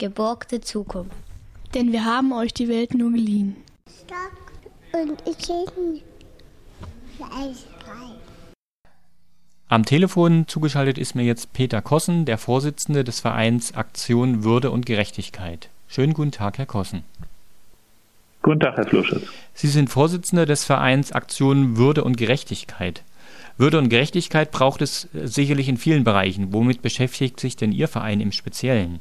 geborgte Zukunft. Denn wir haben euch die Welt nur geliehen. Stock und. Fleischbrei. Am Telefon zugeschaltet ist mir jetzt Peter Kossen, der Vorsitzende des Vereins Aktion Würde und Gerechtigkeit. Schönen guten Tag, Herr Kossen. Guten Tag, Herr Fluschitz. Sie sind Vorsitzender des Vereins Aktion Würde und Gerechtigkeit. Würde und Gerechtigkeit braucht es sicherlich in vielen Bereichen. Womit beschäftigt sich denn Ihr Verein im Speziellen?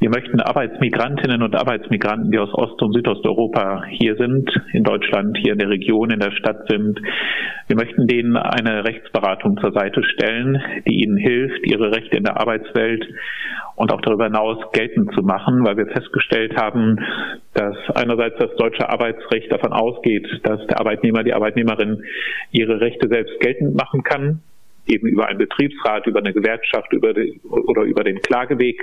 Wir möchten Arbeitsmigrantinnen und Arbeitsmigranten, die aus Ost- und Südosteuropa hier sind, in Deutschland, hier in der Region, in der Stadt sind, wir möchten denen eine Rechtsberatung zur Seite stellen, die ihnen hilft, ihre Rechte in der Arbeitswelt und auch darüber hinaus geltend zu machen, weil wir festgestellt haben, dass einerseits das deutsche Arbeitsrecht davon ausgeht, dass der Arbeitnehmer, die Arbeitnehmerin ihre Rechte selbst geltend machen kann, eben über einen Betriebsrat, über eine Gewerkschaft über die, oder über den Klageweg.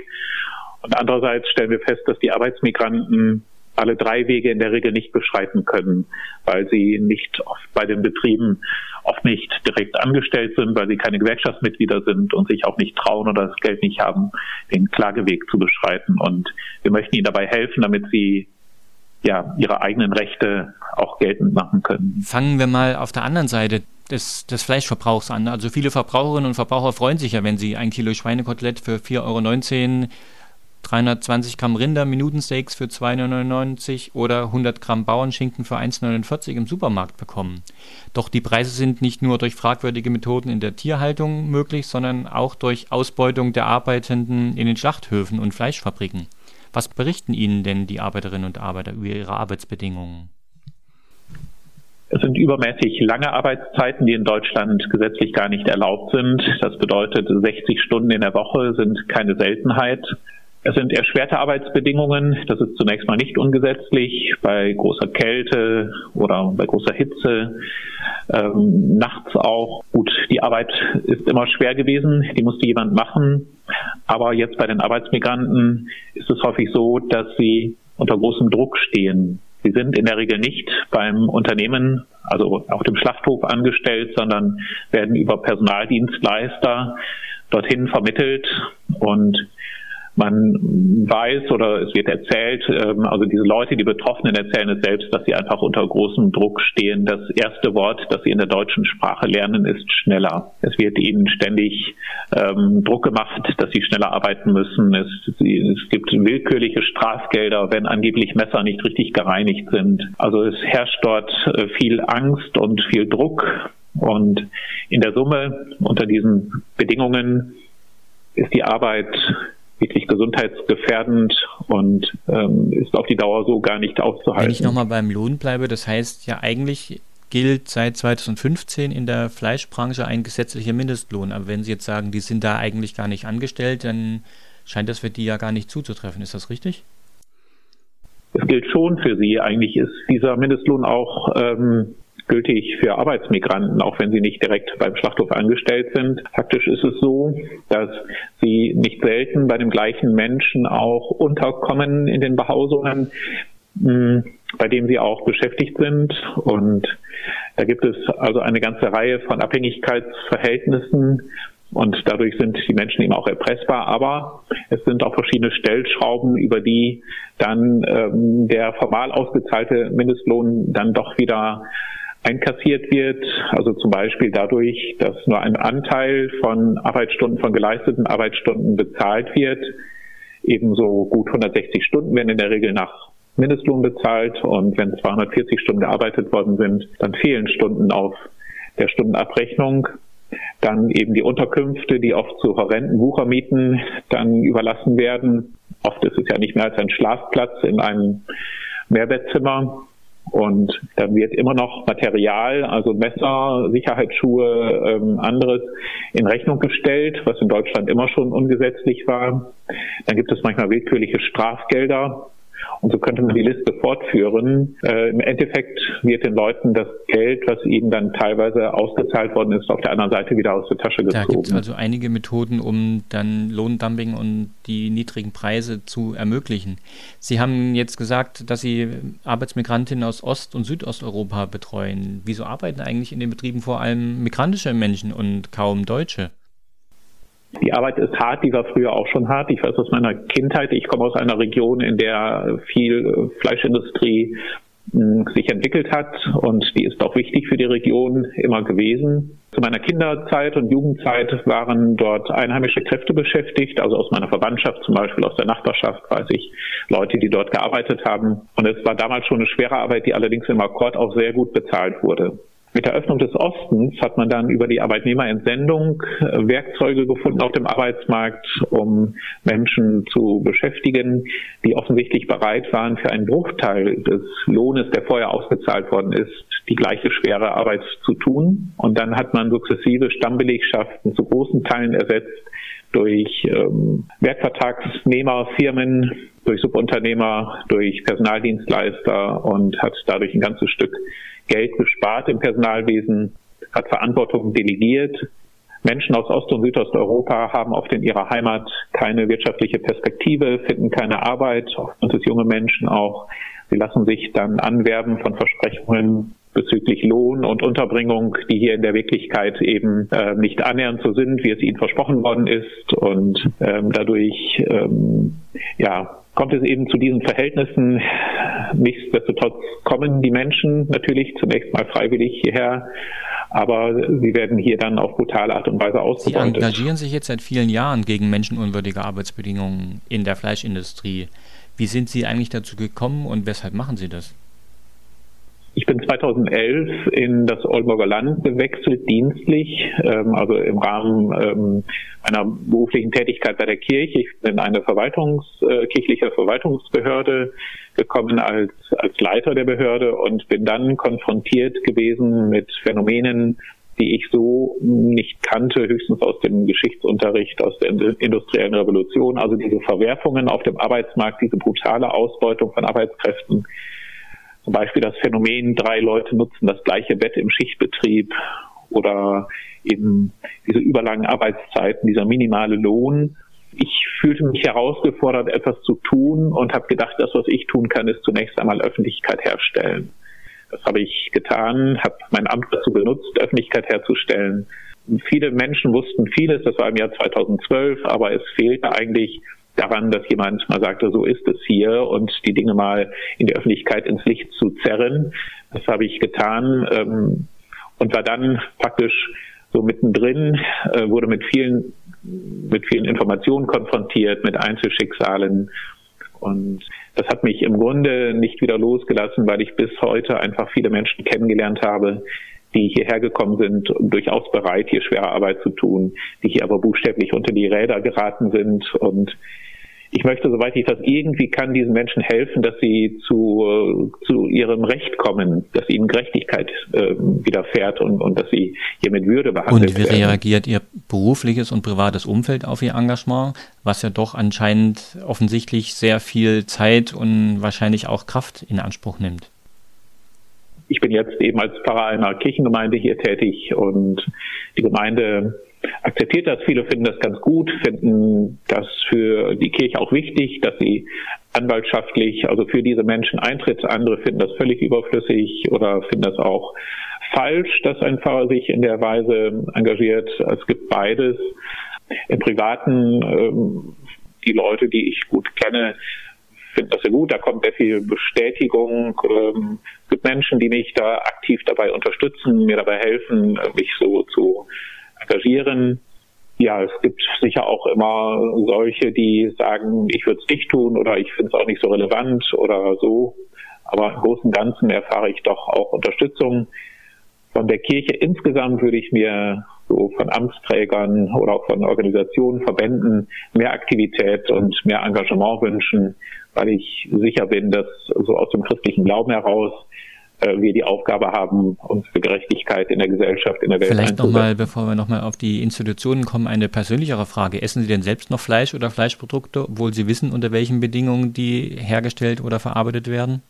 Und andererseits stellen wir fest, dass die Arbeitsmigranten alle drei Wege in der Regel nicht beschreiten können, weil sie nicht oft bei den Betrieben oft nicht direkt angestellt sind, weil sie keine Gewerkschaftsmitglieder sind und sich auch nicht trauen oder das Geld nicht haben, den Klageweg zu beschreiten. Und wir möchten ihnen dabei helfen, damit sie ja ihre eigenen Rechte auch geltend machen können. Fangen wir mal auf der anderen Seite des, des Fleischverbrauchs an. Also viele Verbraucherinnen und Verbraucher freuen sich ja, wenn sie ein Kilo Schweinekotelett für 4,19 Euro 320 Gramm Rinder, Minutensteaks für 2,99 oder 100 Gramm Bauernschinken für 1,49 im Supermarkt bekommen. Doch die Preise sind nicht nur durch fragwürdige Methoden in der Tierhaltung möglich, sondern auch durch Ausbeutung der Arbeitenden in den Schlachthöfen und Fleischfabriken. Was berichten Ihnen denn die Arbeiterinnen und Arbeiter über ihre Arbeitsbedingungen? Es sind übermäßig lange Arbeitszeiten, die in Deutschland gesetzlich gar nicht erlaubt sind. Das bedeutet, 60 Stunden in der Woche sind keine Seltenheit. Es sind erschwerte Arbeitsbedingungen. Das ist zunächst mal nicht ungesetzlich. Bei großer Kälte oder bei großer Hitze. Ähm, nachts auch. Gut, die Arbeit ist immer schwer gewesen. Die musste jemand machen. Aber jetzt bei den Arbeitsmigranten ist es häufig so, dass sie unter großem Druck stehen. Sie sind in der Regel nicht beim Unternehmen, also auf dem Schlachthof angestellt, sondern werden über Personaldienstleister dorthin vermittelt und man weiß oder es wird erzählt, ähm, also diese Leute, die Betroffenen erzählen es selbst, dass sie einfach unter großem Druck stehen. Das erste Wort, das sie in der deutschen Sprache lernen, ist schneller. Es wird ihnen ständig ähm, Druck gemacht, dass sie schneller arbeiten müssen. Es, es gibt willkürliche Strafgelder, wenn angeblich Messer nicht richtig gereinigt sind. Also es herrscht dort äh, viel Angst und viel Druck. Und in der Summe unter diesen Bedingungen ist die Arbeit wirklich gesundheitsgefährdend und ähm, ist auf die Dauer so gar nicht auszuhalten. Wenn ich nochmal beim Lohn bleibe, das heißt ja eigentlich gilt seit 2015 in der Fleischbranche ein gesetzlicher Mindestlohn. Aber wenn Sie jetzt sagen, die sind da eigentlich gar nicht angestellt, dann scheint das für die ja gar nicht zuzutreffen. Ist das richtig? Es gilt schon für sie. Eigentlich ist dieser Mindestlohn auch ähm, gültig für Arbeitsmigranten, auch wenn sie nicht direkt beim Schlachthof angestellt sind. Faktisch ist es so, dass sie nicht selten bei dem gleichen Menschen auch unterkommen in den Behausungen, hm, bei denen sie auch beschäftigt sind. Und da gibt es also eine ganze Reihe von Abhängigkeitsverhältnissen, und dadurch sind die Menschen eben auch erpressbar. Aber es sind auch verschiedene Stellschrauben, über die dann ähm, der formal ausgezahlte Mindestlohn dann doch wieder einkassiert wird, also zum Beispiel dadurch, dass nur ein Anteil von Arbeitsstunden, von geleisteten Arbeitsstunden bezahlt wird. Ebenso gut 160 Stunden werden in der Regel nach Mindestlohn bezahlt und wenn 240 Stunden gearbeitet worden sind, dann fehlen Stunden auf der Stundenabrechnung. Dann eben die Unterkünfte, die oft zu horrenden Wuchermieten dann überlassen werden. Oft ist es ja nicht mehr als ein Schlafplatz in einem Mehrbettzimmer. Und dann wird immer noch Material, also Messer, Sicherheitsschuhe, ähm, anderes in Rechnung gestellt, was in Deutschland immer schon ungesetzlich war. Dann gibt es manchmal willkürliche Strafgelder und so könnte man die Liste fortführen. Äh, Im Endeffekt wird den Leuten das Geld, was ihnen dann teilweise ausgezahlt worden ist, auf der anderen Seite wieder aus der Tasche gezogen. Da gibt es also einige Methoden, um dann Lohndumping und die niedrigen Preise zu ermöglichen. Sie haben jetzt gesagt, dass Sie Arbeitsmigrantinnen aus Ost- und Südosteuropa betreuen. Wieso arbeiten eigentlich in den Betrieben vor allem migrantische Menschen und kaum Deutsche? Die Arbeit ist hart, die war früher auch schon hart. Ich weiß aus meiner Kindheit, ich komme aus einer Region, in der viel Fleischindustrie hm, sich entwickelt hat und die ist auch wichtig für die Region immer gewesen. Zu meiner Kinderzeit und Jugendzeit waren dort einheimische Kräfte beschäftigt, also aus meiner Verwandtschaft, zum Beispiel aus der Nachbarschaft, weiß ich, Leute, die dort gearbeitet haben. Und es war damals schon eine schwere Arbeit, die allerdings im Akkord auch sehr gut bezahlt wurde. Mit der Öffnung des Ostens hat man dann über die Arbeitnehmerentsendung äh, Werkzeuge gefunden auf dem Arbeitsmarkt, um Menschen zu beschäftigen, die offensichtlich bereit waren, für einen Bruchteil des Lohnes, der vorher ausbezahlt worden ist, die gleiche schwere Arbeit zu tun. Und dann hat man sukzessive Stammbelegschaften zu großen Teilen ersetzt durch ähm, Werkvertragsnehmerfirmen, durch Subunternehmer, durch Personaldienstleister und hat dadurch ein ganzes Stück Geld gespart im Personalwesen, hat Verantwortung delegiert. Menschen aus Ost- und Südosteuropa haben oft in ihrer Heimat keine wirtschaftliche Perspektive, finden keine Arbeit, und es junge Menschen auch. Sie lassen sich dann anwerben von Versprechungen bezüglich Lohn und Unterbringung, die hier in der Wirklichkeit eben äh, nicht annähernd so sind, wie es ihnen versprochen worden ist. Und ähm, dadurch ähm, ja, kommt es eben zu diesen Verhältnissen. Nichtsdestotrotz kommen die Menschen natürlich zunächst mal freiwillig hierher, aber sie werden hier dann auf brutale Art und Weise ausgebeutet. Sie engagieren sich jetzt seit vielen Jahren gegen menschenunwürdige Arbeitsbedingungen in der Fleischindustrie. Wie sind Sie eigentlich dazu gekommen und weshalb machen Sie das? Ich bin 2011 in das Oldenburger Land gewechselt, dienstlich, ähm, also im Rahmen ähm, einer beruflichen Tätigkeit bei der Kirche. Ich bin in eine Verwaltungs, äh, kirchliche Verwaltungsbehörde gekommen als, als Leiter der Behörde und bin dann konfrontiert gewesen mit Phänomenen, die ich so nicht kannte, höchstens aus dem Geschichtsunterricht, aus der industriellen Revolution. Also diese Verwerfungen auf dem Arbeitsmarkt, diese brutale Ausbeutung von Arbeitskräften, zum Beispiel das Phänomen, drei Leute nutzen das gleiche Bett im Schichtbetrieb oder eben diese überlangen Arbeitszeiten, dieser minimale Lohn. Ich fühlte mich herausgefordert, etwas zu tun und habe gedacht, das, was ich tun kann, ist zunächst einmal Öffentlichkeit herstellen. Das habe ich getan, habe mein Amt dazu benutzt, Öffentlichkeit herzustellen. Viele Menschen wussten vieles, das war im Jahr 2012, aber es fehlte eigentlich daran, dass jemand mal sagte, so ist es hier und die Dinge mal in der Öffentlichkeit ins Licht zu zerren. Das habe ich getan ähm, und war dann praktisch so mittendrin, äh, wurde mit vielen, mit vielen Informationen konfrontiert, mit Einzelschicksalen und das hat mich im Grunde nicht wieder losgelassen, weil ich bis heute einfach viele Menschen kennengelernt habe, die hierher gekommen sind, durchaus bereit, hier schwere Arbeit zu tun, die hier aber buchstäblich unter die Räder geraten sind und ich möchte, soweit ich das irgendwie kann, diesen Menschen helfen, dass sie zu, zu ihrem Recht kommen, dass ihnen Gerechtigkeit äh, widerfährt und, und dass sie hier mit Würde behandelt werden. Und wie reagiert Ihr berufliches und privates Umfeld auf Ihr Engagement, was ja doch anscheinend offensichtlich sehr viel Zeit und wahrscheinlich auch Kraft in Anspruch nimmt? Ich bin jetzt eben als Pfarrer einer Kirchengemeinde hier tätig und die Gemeinde akzeptiert das. Viele finden das ganz gut, finden das für die Kirche auch wichtig, dass sie anwaltschaftlich, also für diese Menschen eintritt. Andere finden das völlig überflüssig oder finden das auch falsch, dass ein Pfarrer sich in der Weise engagiert. Es gibt beides. Im Privaten, ähm, die Leute, die ich gut kenne, finden das sehr gut. Da kommt sehr viel Bestätigung. Ähm, es gibt Menschen, die mich da aktiv dabei unterstützen, mir dabei helfen, mich so zu engagieren. Ja, es gibt sicher auch immer solche, die sagen, ich würde es nicht tun oder ich finde es auch nicht so relevant oder so. Aber im Großen und Ganzen erfahre ich doch auch Unterstützung. Von der Kirche insgesamt würde ich mir so von Amtsträgern oder auch von Organisationen, Verbänden mehr Aktivität und mehr Engagement wünschen, weil ich sicher bin, dass so aus dem christlichen Glauben heraus wir die Aufgabe haben, uns für Gerechtigkeit in der Gesellschaft, in der Welt Vielleicht nochmal, bevor wir nochmal auf die Institutionen kommen, eine persönlichere Frage. Essen Sie denn selbst noch Fleisch oder Fleischprodukte, obwohl Sie wissen, unter welchen Bedingungen die hergestellt oder verarbeitet werden?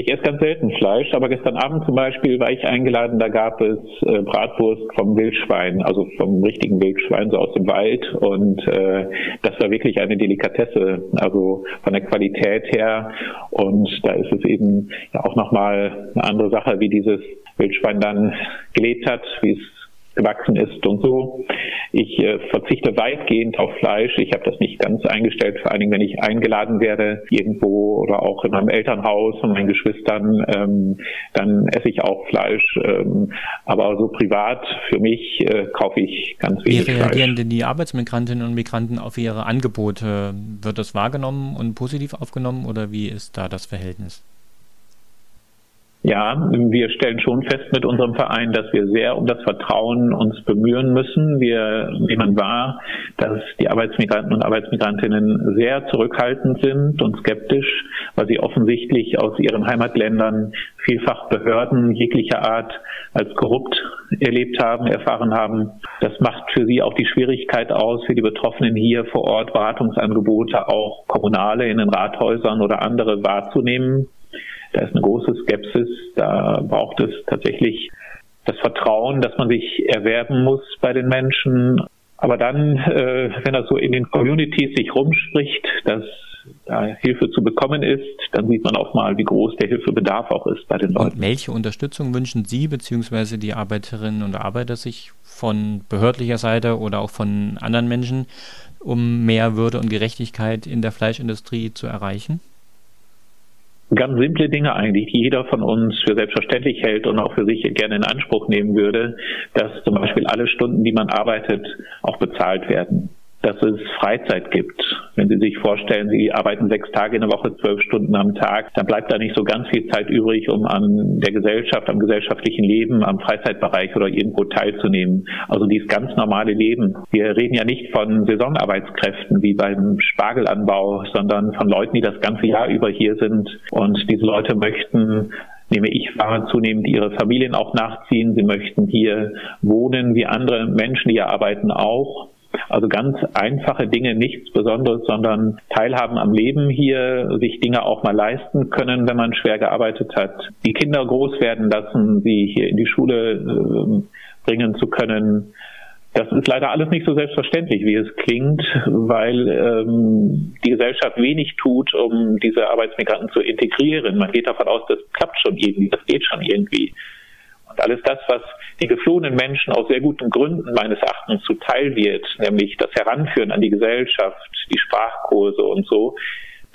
Ich esse ganz selten Fleisch, aber gestern Abend zum Beispiel war ich eingeladen, da gab es äh, Bratwurst vom Wildschwein, also vom richtigen Wildschwein, so aus dem Wald. Und äh, das war wirklich eine Delikatesse, also von der Qualität her. Und da ist es eben ja auch nochmal eine andere Sache, wie dieses Wildschwein dann gelebt hat, wie es gewachsen ist und so. Ich äh, verzichte weitgehend auf Fleisch. Ich habe das nicht ganz eingestellt, vor allen Dingen, wenn ich eingeladen werde irgendwo oder auch in meinem Elternhaus von meinen Geschwistern, ähm, dann esse ich auch Fleisch. Ähm, aber so privat für mich äh, kaufe ich ganz wenig Wie reagieren Fleisch. denn die Arbeitsmigrantinnen und Migranten auf ihre Angebote? Wird das wahrgenommen und positiv aufgenommen oder wie ist da das Verhältnis? Ja, wir stellen schon fest mit unserem Verein, dass wir sehr um das Vertrauen uns bemühen müssen. Wir nehmen wahr, dass die Arbeitsmigranten und Arbeitsmigrantinnen sehr zurückhaltend sind und skeptisch, weil sie offensichtlich aus ihren Heimatländern vielfach Behörden jeglicher Art als korrupt erlebt haben, erfahren haben. Das macht für sie auch die Schwierigkeit aus, für die Betroffenen hier vor Ort Beratungsangebote, auch kommunale in den Rathäusern oder andere wahrzunehmen. Da ist eine große Skepsis. Da braucht es tatsächlich das Vertrauen, dass man sich erwerben muss bei den Menschen. Aber dann, äh, wenn das so in den Communities sich rumspricht, dass da Hilfe zu bekommen ist, dann sieht man auch mal, wie groß der Hilfebedarf auch ist bei den Leuten. Und welche Unterstützung wünschen Sie bzw. die Arbeiterinnen und Arbeiter sich von behördlicher Seite oder auch von anderen Menschen, um mehr Würde und Gerechtigkeit in der Fleischindustrie zu erreichen? Ganz simple Dinge eigentlich, die jeder von uns für selbstverständlich hält und auch für sich gerne in Anspruch nehmen würde, dass zum Beispiel alle Stunden, die man arbeitet, auch bezahlt werden dass es Freizeit gibt. Wenn Sie sich vorstellen, Sie arbeiten sechs Tage in der Woche, zwölf Stunden am Tag, dann bleibt da nicht so ganz viel Zeit übrig, um an der Gesellschaft, am gesellschaftlichen Leben, am Freizeitbereich oder irgendwo teilzunehmen. Also dieses ganz normale Leben. Wir reden ja nicht von Saisonarbeitskräften wie beim Spargelanbau, sondern von Leuten, die das ganze Jahr über hier sind. Und diese Leute möchten nehme ich wahr, zunehmend ihre Familien auch nachziehen. Sie möchten hier wohnen wie andere Menschen, die hier arbeiten auch. Also ganz einfache Dinge, nichts Besonderes, sondern Teilhaben am Leben hier, sich Dinge auch mal leisten können, wenn man schwer gearbeitet hat. Die Kinder groß werden lassen, sie hier in die Schule äh, bringen zu können. Das ist leider alles nicht so selbstverständlich, wie es klingt, weil ähm, die Gesellschaft wenig tut, um diese Arbeitsmigranten zu integrieren. Man geht davon aus, das klappt schon irgendwie, das geht schon irgendwie. Und alles das, was die geflohenen Menschen aus sehr guten Gründen meines Erachtens zuteil wird, nämlich das Heranführen an die Gesellschaft, die Sprachkurse und so,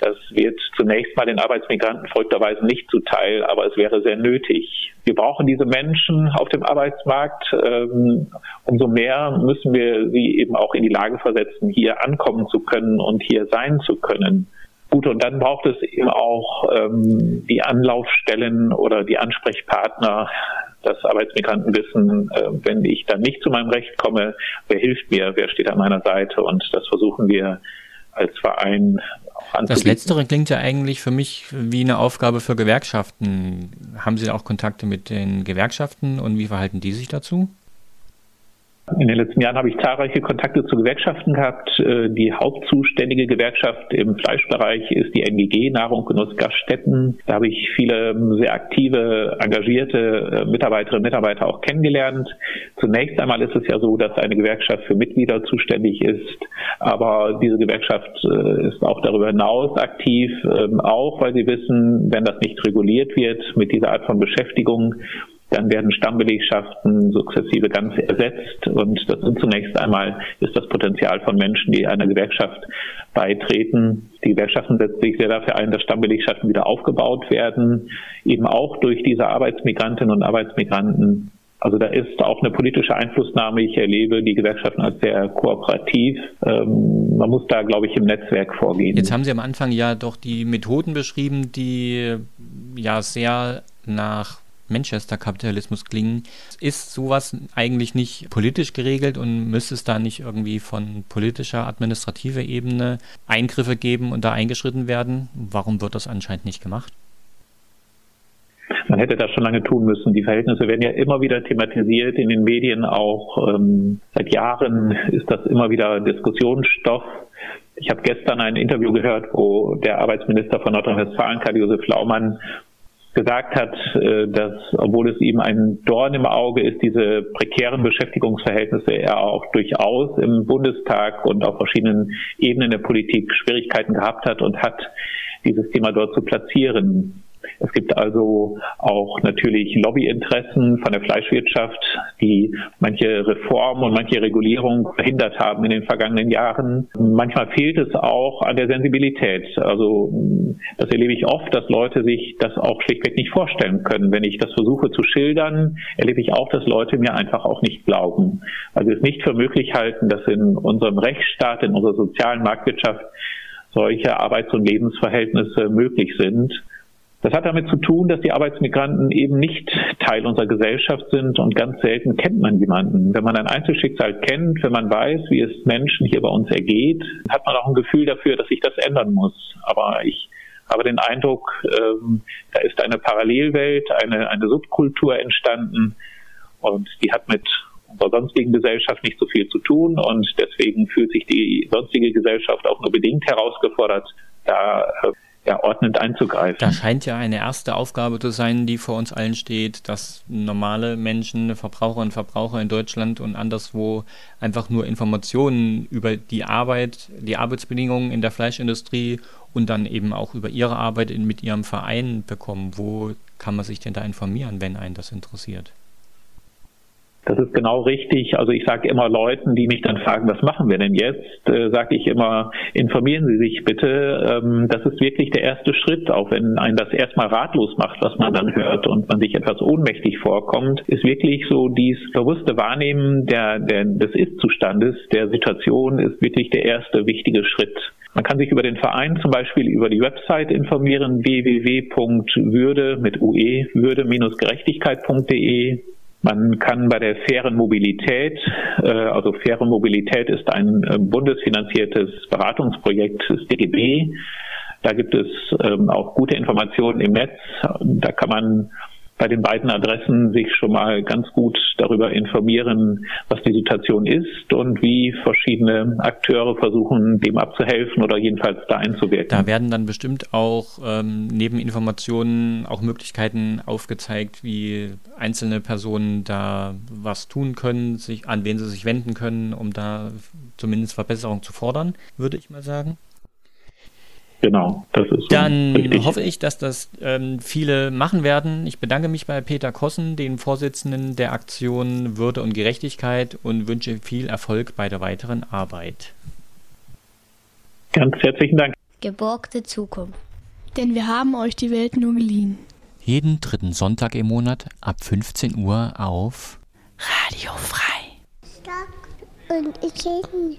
das wird zunächst mal den Arbeitsmigranten folgterweise nicht zuteil, aber es wäre sehr nötig. Wir brauchen diese Menschen auf dem Arbeitsmarkt. Ähm, umso mehr müssen wir sie eben auch in die Lage versetzen, hier ankommen zu können und hier sein zu können. Gut, und dann braucht es eben auch ähm, die Anlaufstellen oder die Ansprechpartner, dass Arbeitsmigranten wissen, äh, wenn ich dann nicht zu meinem Recht komme, wer hilft mir, wer steht an meiner Seite und das versuchen wir als Verein auch anzubieten. Das Letztere klingt ja eigentlich für mich wie eine Aufgabe für Gewerkschaften. Haben Sie auch Kontakte mit den Gewerkschaften und wie verhalten die sich dazu? In den letzten Jahren habe ich zahlreiche Kontakte zu Gewerkschaften gehabt. Äh, die hauptzuständige Gewerkschaft im Fleischbereich ist die NGG, Nahrung, Genuss, Gaststätten. Da habe ich viele ähm, sehr aktive, engagierte äh, Mitarbeiterinnen und Mitarbeiter auch kennengelernt. Zunächst einmal ist es ja so, dass eine Gewerkschaft für Mitglieder zuständig ist, aber diese Gewerkschaft äh, ist auch darüber hinaus aktiv, ähm, auch weil sie wissen, wenn das nicht reguliert wird mit dieser Art von Beschäftigung, dann werden Stammbelegschaften sukzessive ganz ersetzt und das sind zunächst einmal ist das Potenzial von Menschen, die einer Gewerkschaft beitreten. Die Gewerkschaften setzen sich sehr dafür ein, dass Stammbelegschaften wieder aufgebaut werden, eben auch durch diese Arbeitsmigrantinnen und Arbeitsmigranten. Also da ist auch eine politische Einflussnahme. Ich erlebe die Gewerkschaften als sehr kooperativ. Ähm, man muss da, glaube ich, im Netzwerk vorgehen. Jetzt haben Sie am Anfang ja doch die Methoden beschrieben, die ja sehr nach Manchester-Kapitalismus klingen. Ist sowas eigentlich nicht politisch geregelt und müsste es da nicht irgendwie von politischer, administrativer Ebene Eingriffe geben und da eingeschritten werden? Warum wird das anscheinend nicht gemacht? Man hätte das schon lange tun müssen. Die Verhältnisse werden ja immer wieder thematisiert in den Medien auch. Ähm, seit Jahren ist das immer wieder Diskussionsstoff. Ich habe gestern ein Interview gehört, wo der Arbeitsminister von Nordrhein-Westfalen, Karl-Josef Laumann, gesagt hat, äh, dass obwohl es ihm ein Dorn im Auge ist, diese prekären Beschäftigungsverhältnisse er auch durchaus im Bundestag und auf verschiedenen Ebenen der Politik Schwierigkeiten gehabt hat und hat, dieses Thema dort zu platzieren. Es gibt also auch natürlich Lobbyinteressen von der Fleischwirtschaft, die manche Reformen und manche Regulierung verhindert haben in den vergangenen Jahren. Manchmal fehlt es auch an der Sensibilität. Also das erlebe ich oft, dass Leute sich das auch schlichtweg nicht vorstellen können. Wenn ich das versuche zu schildern, erlebe ich auch, dass Leute mir einfach auch nicht glauben. Also es nicht für möglich halten, dass in unserem Rechtsstaat, in unserer sozialen Marktwirtschaft solche Arbeits- und Lebensverhältnisse möglich sind. Das hat damit zu tun, dass die Arbeitsmigranten eben nicht Teil unserer Gesellschaft sind und ganz selten kennt man jemanden. Wenn man ein Einzelschicksal kennt, wenn man weiß, wie es Menschen hier bei uns ergeht, hat man auch ein Gefühl dafür, dass sich das ändern muss. Aber ich habe den Eindruck, ähm, da ist eine Parallelwelt, eine, eine Subkultur entstanden und die hat mit unserer sonstigen Gesellschaft nicht so viel zu tun und deswegen fühlt sich die sonstige Gesellschaft auch nur bedingt herausgefordert, da äh, ja, ordnend einzugreifen. Da scheint ja eine erste Aufgabe zu sein, die vor uns allen steht, dass normale Menschen, Verbraucherinnen und Verbraucher in Deutschland und anderswo einfach nur Informationen über die Arbeit, die Arbeitsbedingungen in der Fleischindustrie und dann eben auch über ihre Arbeit in, mit ihrem Verein bekommen. Wo kann man sich denn da informieren, wenn einen das interessiert? Das ist genau richtig. Also ich sage immer Leuten, die mich dann fragen, was machen wir denn jetzt, äh, sage ich immer, informieren Sie sich bitte. Ähm, das ist wirklich der erste Schritt, auch wenn einen das erstmal ratlos macht, was man dann hört und man sich etwas ohnmächtig vorkommt, ist wirklich so dies bewusste Wahrnehmen der, der, des Ist-Zustandes, der Situation ist wirklich der erste wichtige Schritt. Man kann sich über den Verein zum Beispiel über die Website informieren, www.würde mit ue, würde-gerechtigkeit.de man kann bei der fairen Mobilität, äh, also faire Mobilität ist ein äh, bundesfinanziertes Beratungsprojekt des DGB. Da gibt es ähm, auch gute Informationen im Netz. Da kann man bei den beiden Adressen sich schon mal ganz gut darüber informieren, was die Situation ist und wie verschiedene Akteure versuchen, dem abzuhelfen oder jedenfalls da einzuwirken. Da werden dann bestimmt auch ähm, neben Informationen auch Möglichkeiten aufgezeigt, wie einzelne Personen da was tun können, sich, an wen sie sich wenden können, um da zumindest Verbesserung zu fordern, würde ich mal sagen. Genau, das ist so Dann richtig. hoffe ich, dass das ähm, viele machen werden. Ich bedanke mich bei Peter Kossen, dem Vorsitzenden der Aktion Würde und Gerechtigkeit und wünsche viel Erfolg bei der weiteren Arbeit. Ganz herzlichen Dank. Geborgte Zukunft. Denn wir haben euch die Welt nur geliehen. Jeden dritten Sonntag im Monat ab 15 Uhr auf Radio Frei. Stock und ich frei.